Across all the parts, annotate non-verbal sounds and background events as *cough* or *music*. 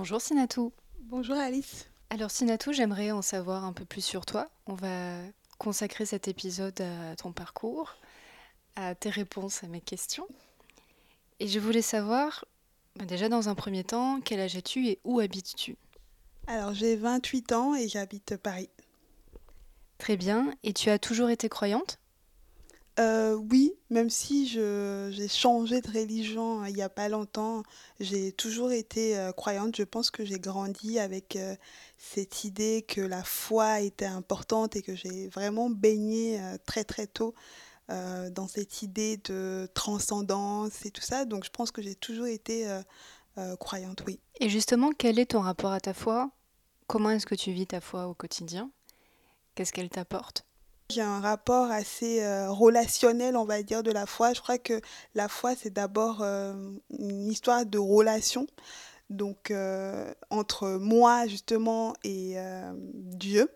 Bonjour Sinatou. Bonjour Alice. Alors Sinatou, j'aimerais en savoir un peu plus sur toi. On va consacrer cet épisode à ton parcours, à tes réponses à mes questions. Et je voulais savoir, bah, déjà dans un premier temps, quel âge as-tu et où habites-tu? Alors j'ai 28 ans et j'habite Paris. Très bien. Et tu as toujours été croyante? Euh, oui, même si j'ai changé de religion euh, il n'y a pas longtemps, j'ai toujours été euh, croyante. Je pense que j'ai grandi avec cette idée que la foi était importante et que j'ai vraiment baigné très très tôt dans cette idée de transcendance et tout ça. Donc je pense que j'ai toujours été croyante, oui. Et justement, quel est ton rapport à ta foi? Comment est-ce que tu vis ta foi au quotidien? Qu'est-ce qu'elle t'apporte? J'ai un rapport assez euh, relationnel, on va dire, de la foi. Je crois que la foi, c'est d'abord euh, une histoire de relation. Donc, euh, entre moi, justement, et Dieu,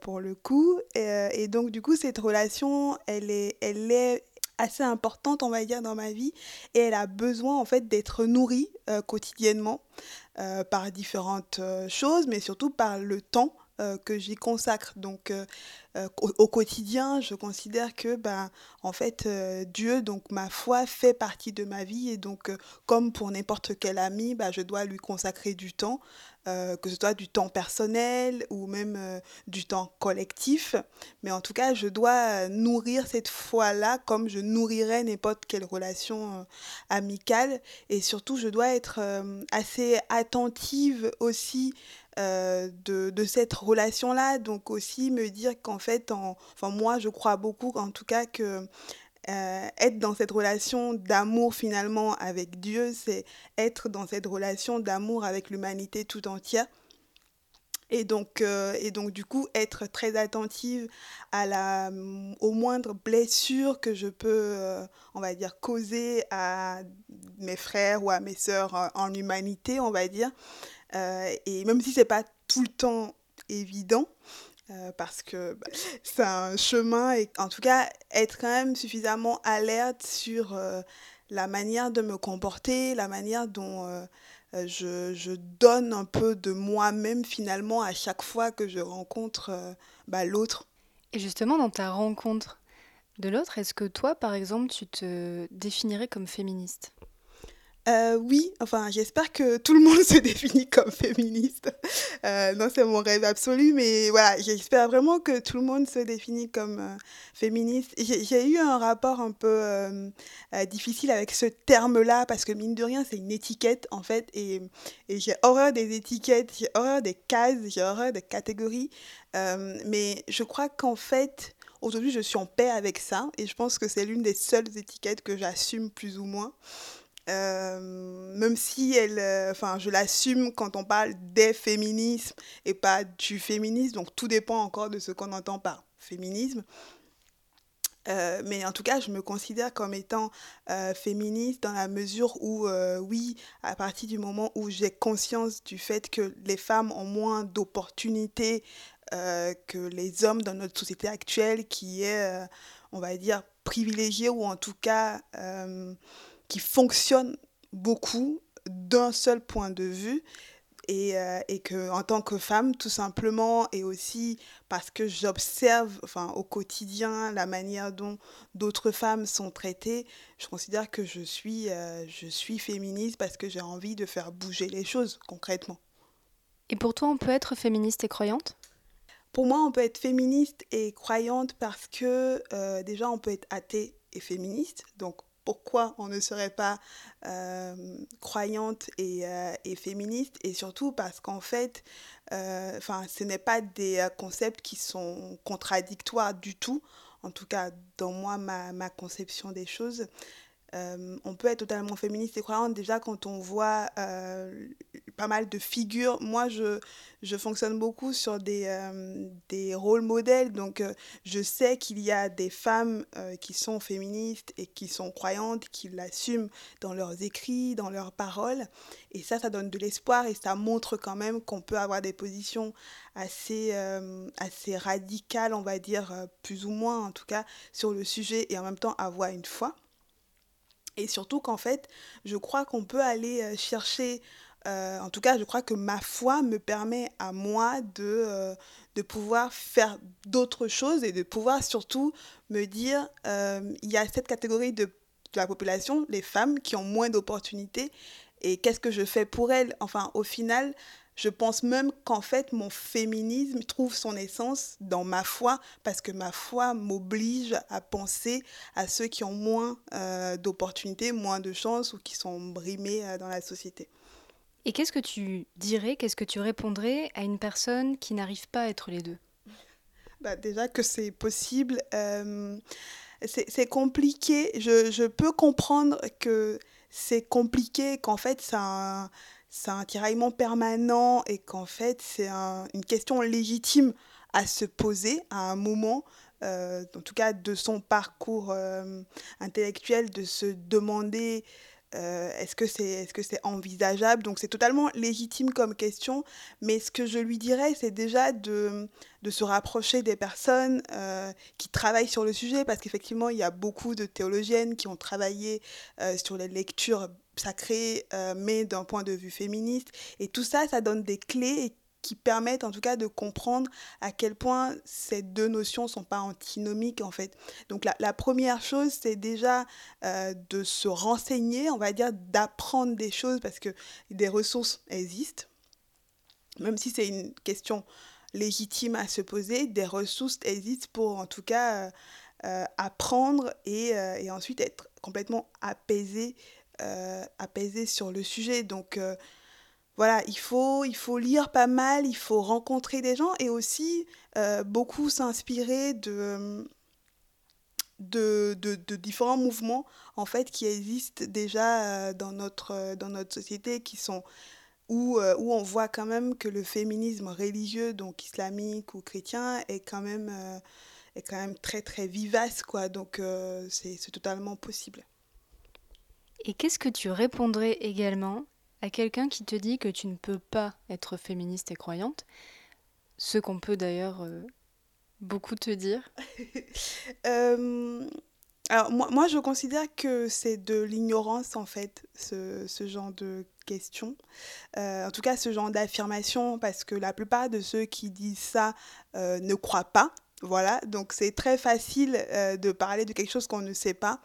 pour le coup. Et, et, donc, du coup, cette relation, elle est, elle est assez importante, on va dire, dans ma vie. Et elle a besoin, en fait, d'être nourrie quotidiennement par différentes choses, mais surtout par le temps que j'y consacre. Donc, euh, euh, au, quotidien, je considère que, ben, en fait, Dieu, donc ma foi, fait partie de ma vie. Et donc, comme pour n'importe quel ami, ben, je dois lui consacrer du temps, que ce soit du temps personnel ou même du temps collectif. Mais en tout cas, je dois nourrir cette foi-là comme je nourrirais n'importe quelle relation amicale. Et surtout, je dois être assez attentive aussi euh, de, de, cette relation-là. Donc aussi me dire qu'en en, enfin moi je crois beaucoup en tout cas que euh, être dans cette relation d'amour finalement avec Dieu, c'est être dans cette relation d'amour avec l'humanité tout entière. Et donc, euh, et donc, du coup, être très attentive à la, aux moindres blessures que je peux, on va dire, causer à mes frères ou à mes sœurs en humanité, on va dire. Euh, et même si c'est pas tout le temps évident, euh, parce que bah, *laughs* c'est un chemin et en tout cas être quand même suffisamment alerte sur euh, la manière de me comporter, la manière dont je, je, donne un peu de moi-même finalement à chaque fois que je rencontre bah, l'autre. Et justement dans ta rencontre de l'autre, est-ce que toi par exemple tu te définirais comme féministe? Euh, oui, enfin, j'espère que tout le monde *laughs* se définit comme féministe. Euh, non, c'est mon rêve absolu, mais voilà, j'espère vraiment que tout le monde se définit comme euh, féministe. J'ai eu un rapport un peu difficile avec ce terme-là, parce que mine de rien, c'est une étiquette, en fait, et, et j'ai horreur des étiquettes, j'ai horreur des cases, j'ai horreur des catégories. mais je crois qu'en fait, aujourd'hui, je suis en paix avec ça, et je pense que c'est l'une des seules étiquettes que j'assume plus ou moins. Euh, même si elle, euh, enfin, je l'assume quand on parle des féminismes et pas du féminisme, donc tout dépend encore de ce qu'on entend par féminisme. Euh, mais en tout cas, je me considère comme étant féministe dans la mesure où, oui, à partir du moment où j'ai conscience du fait que les femmes ont moins d'opportunités que les hommes dans notre société actuelle, qui est, on va dire, privilégiée ou en tout cas qui fonctionne beaucoup d'un seul point de vue et, euh, et, que en tant que femme tout simplement et aussi parce que j'observe enfin au quotidien la manière dont d'autres femmes sont traitées je considère que je suis euh, je suis féministe parce que j'ai envie de faire bouger les choses concrètement. Et pour toi on peut être féministe et croyante? Pour moi on peut être féministe et croyante parce que euh, déjà on peut être athée et féministe donc pourquoi on ne serait pas euh, croyante euh, et, féministe et surtout parce qu'en fait euh, ce n'est pas des concepts qui sont contradictoires du tout en tout cas dans moi, ma conception des choses. Euh, on peut être totalement féministe et croyante déjà quand on voit euh, pas mal de figures. Moi, je, je fonctionne beaucoup sur des, euh, des rôles modèles. Donc, je sais qu'il y a des femmes qui sont féministes et qui sont croyantes, qui l'assument dans leurs écrits, dans leurs paroles. Et ça, ça donne de l'espoir et ça montre quand même qu'on peut avoir des positions assez, assez radicales, on va dire, plus ou moins en tout cas, sur le sujet et en même temps avoir une foi. Et surtout qu'en fait, je crois qu'on peut aller euh, chercher, euh, en tout cas, je crois que ma foi me permet à moi de, euh, de pouvoir faire d'autres choses et de pouvoir surtout me dire, il y a cette catégorie de, de la population, les femmes, qui ont moins d'opportunités. Et qu'est-ce que je fais pour elles? Enfin, au final, je pense même qu'en fait, mon féminisme trouve son essence dans ma foi, parce que ma foi m'oblige à penser à ceux qui ont moins euh, d'opportunités, moins de chances ou qui sont brimés euh, dans la société. Et qu'est-ce que tu dirais, qu'est-ce que tu répondrais à une personne qui n'arrive pas à être les deux? Bah Déjà que c'est possible. Euh, c'est compliqué. Je, je, peux comprendre que c'est compliqué, qu'en fait, ça c'est un tiraillement permanent et qu'en fait c'est une question légitime à se poser à un moment, euh, en tout cas de son parcours euh, intellectuel, de se demander euh, est-ce que c'est est -ce c'est envisageable? Donc c'est totalement légitime comme question, mais ce que je lui dirais, c'est déjà de, de se rapprocher des personnes qui travaillent sur le sujet, parce qu'effectivement, il y a beaucoup de théologiennes qui ont travaillé sur les lectures sacré, euh, mais d'un point de vue féministe. Et tout ça, ça donne des clés qui permettent en tout cas de comprendre à quel point ces deux notions sont pas antinomiques en fait. Donc la, la première chose, c'est déjà euh, de se renseigner, on va dire d'apprendre des choses parce que des ressources existent, même si c'est une question légitime à se poser, des ressources existent pour en tout cas euh, apprendre et, et, ensuite être complètement apaisé euh, apaisé sur le sujet. Donc euh, voilà, il faut, il faut lire pas mal, il faut rencontrer des gens et aussi euh, beaucoup s'inspirer de, de, de, différents mouvements en fait qui existent déjà dans, notre, dans notre société qui sont où, où on voit quand même que le féminisme religieux donc islamique ou chrétien est quand même est quand même très très vivace quoi donc c'est totalement possible et qu'est-ce que tu répondrais également à quelqu'un qui te dit que tu ne peux pas être féministe et croyante Ce qu'on peut d'ailleurs euh, beaucoup te dire? *laughs* euh, alors moi, moi, je considère que c'est de l'ignorance en fait, ce, ce, genre de questions. Euh, en tout cas, ce genre d'affirmation, parce que la plupart de ceux qui disent ça ne croient pas voilà, donc c'est très facile de parler de quelque chose qu'on ne sait pas.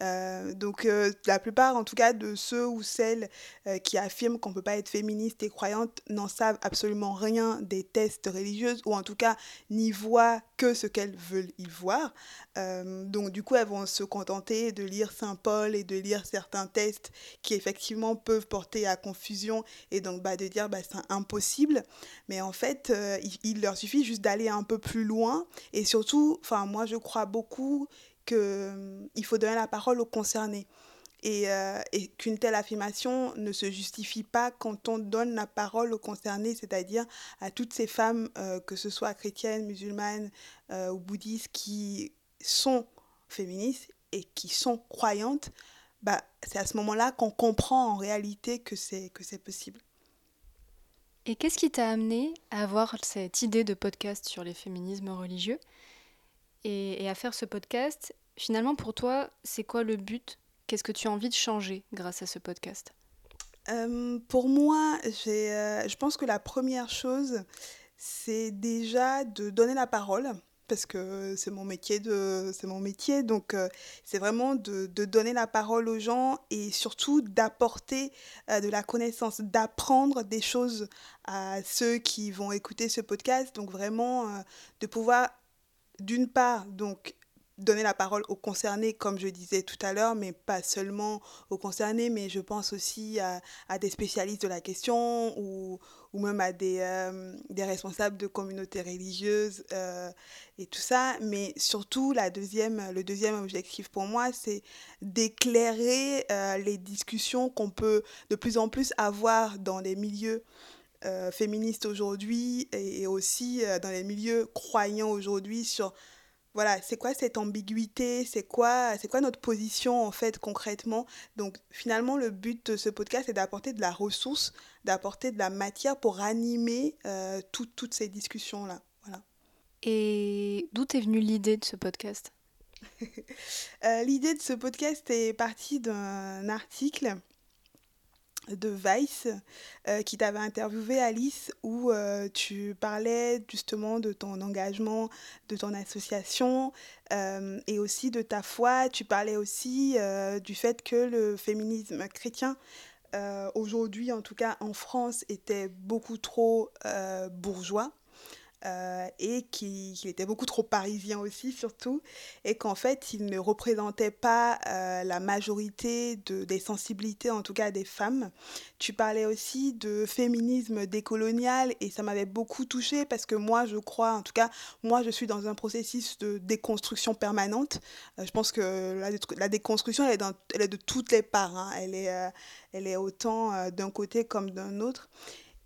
Euh, donc euh, la plupart, en tout cas, de ceux ou celles qui affirment qu'on ne peut pas être féministe et croyante n'en savent absolument rien des tests religieuses, ou en tout cas n'y voient que ce qu'elles veulent y voir. donc du coup, elles vont se contenter de lire Saint Paul et de lire certains tests qui effectivement peuvent porter à confusion et donc bah, de dire bah, c'est impossible. Mais en fait, il, il leur suffit juste d'aller un peu plus loin et surtout, moi, je crois beaucoup qu'il faut donner la parole aux concernés. Et, euh, et qu'une telle affirmation ne se justifie pas quand on donne la parole aux concernés, c'est-à-dire à toutes ces femmes, euh, que ce soit chrétiennes, musulmanes euh, ou bouddhistes, qui sont féministes et qui sont croyantes, bah, c'est à ce moment-là qu'on comprend en réalité que c'est, que c'est possible. Et qu'est-ce qui t'a amené à avoir cette idée de podcast sur les féminismes religieux? Et, à faire ce podcast. Finalement, pour toi, c'est quoi le but? Qu'est-ce que tu as envie de changer grâce à ce podcast? Euh, Pour moi, euh, je pense que la première chose, c'est déjà de donner la parole parce que c'est mon métier mon métier. Donc euh, c'est vraiment de, de, donner la parole aux gens et surtout d'apporter euh, de la connaissance d'apprendre des choses à ceux qui vont écouter ce podcast. Donc vraiment de pouvoir d'une part donc donner la parole aux concernés, comme je disais tout à l'heure, mais pas seulement aux concernés, mais je pense aussi à, des spécialistes de la question ou, ou même à des, euh, des responsables de communautés religieuses euh, et tout ça. Mais surtout, la deuxième, le deuxième objectif pour moi, c'est d'éclairer euh, les discussions qu'on peut de plus en plus avoir dans les milieux féministes aujourd'hui et, et aussi dans les milieux croyants aujourd'hui sur voilà, c'est quoi cette ambiguïté C'est quoi, c'est quoi notre position en fait concrètement? Donc finalement, le but de ce podcast est d'apporter de la ressource, d'apporter de la matière pour animer euh, toutes ces discussions-là. Voilà. Et d'où est venue l'idée de ce podcast? *laughs* Euh, L'idée de ce podcast est partie d'un article de Vice euh, qui t'avait interviewé Alice où euh, tu parlais justement de ton engagement, de ton association euh, et aussi de ta foi. Tu parlais aussi du fait que le féminisme chrétien aujourd'hui en tout cas en France était beaucoup trop bourgeois euh, et qu'il était beaucoup trop parisien aussi surtout, et qu'en fait il ne représentait pas euh, la majorité de, des sensibilités, en tout cas des femmes. Tu parlais aussi de féminisme décolonial et ça m'avait beaucoup touchée parce que moi je crois, en tout cas moi je suis dans un processus de déconstruction permanente. Euh, je pense que la, la déconstruction elle est, dans, elle est, de toutes les parts, hein. elle, est, elle est autant d'un côté comme d'un autre.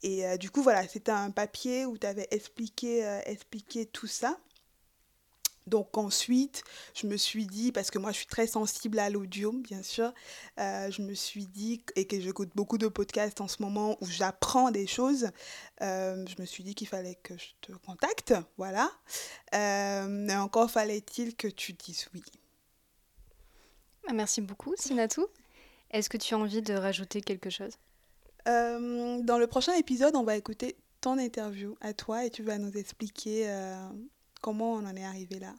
Et euh, du coup, voilà, c'était un papier où tu avais expliqué, euh, expliqué tout ça. Donc ensuite, je me suis dit, parce que moi je suis très sensible à l'audio, bien sûr, euh, je me suis dit, et que j'écoute beaucoup de podcasts en ce moment où j'apprends des choses, je me suis dit qu'il fallait que je te contacte, voilà. mais encore fallait-il que tu dises oui. Merci beaucoup, Sinatou. Est-ce que tu as envie de rajouter quelque chose? Euh, dans le prochain épisode, on va écouter ton interview à toi et tu vas nous expliquer euh, comment on en est arrivé là.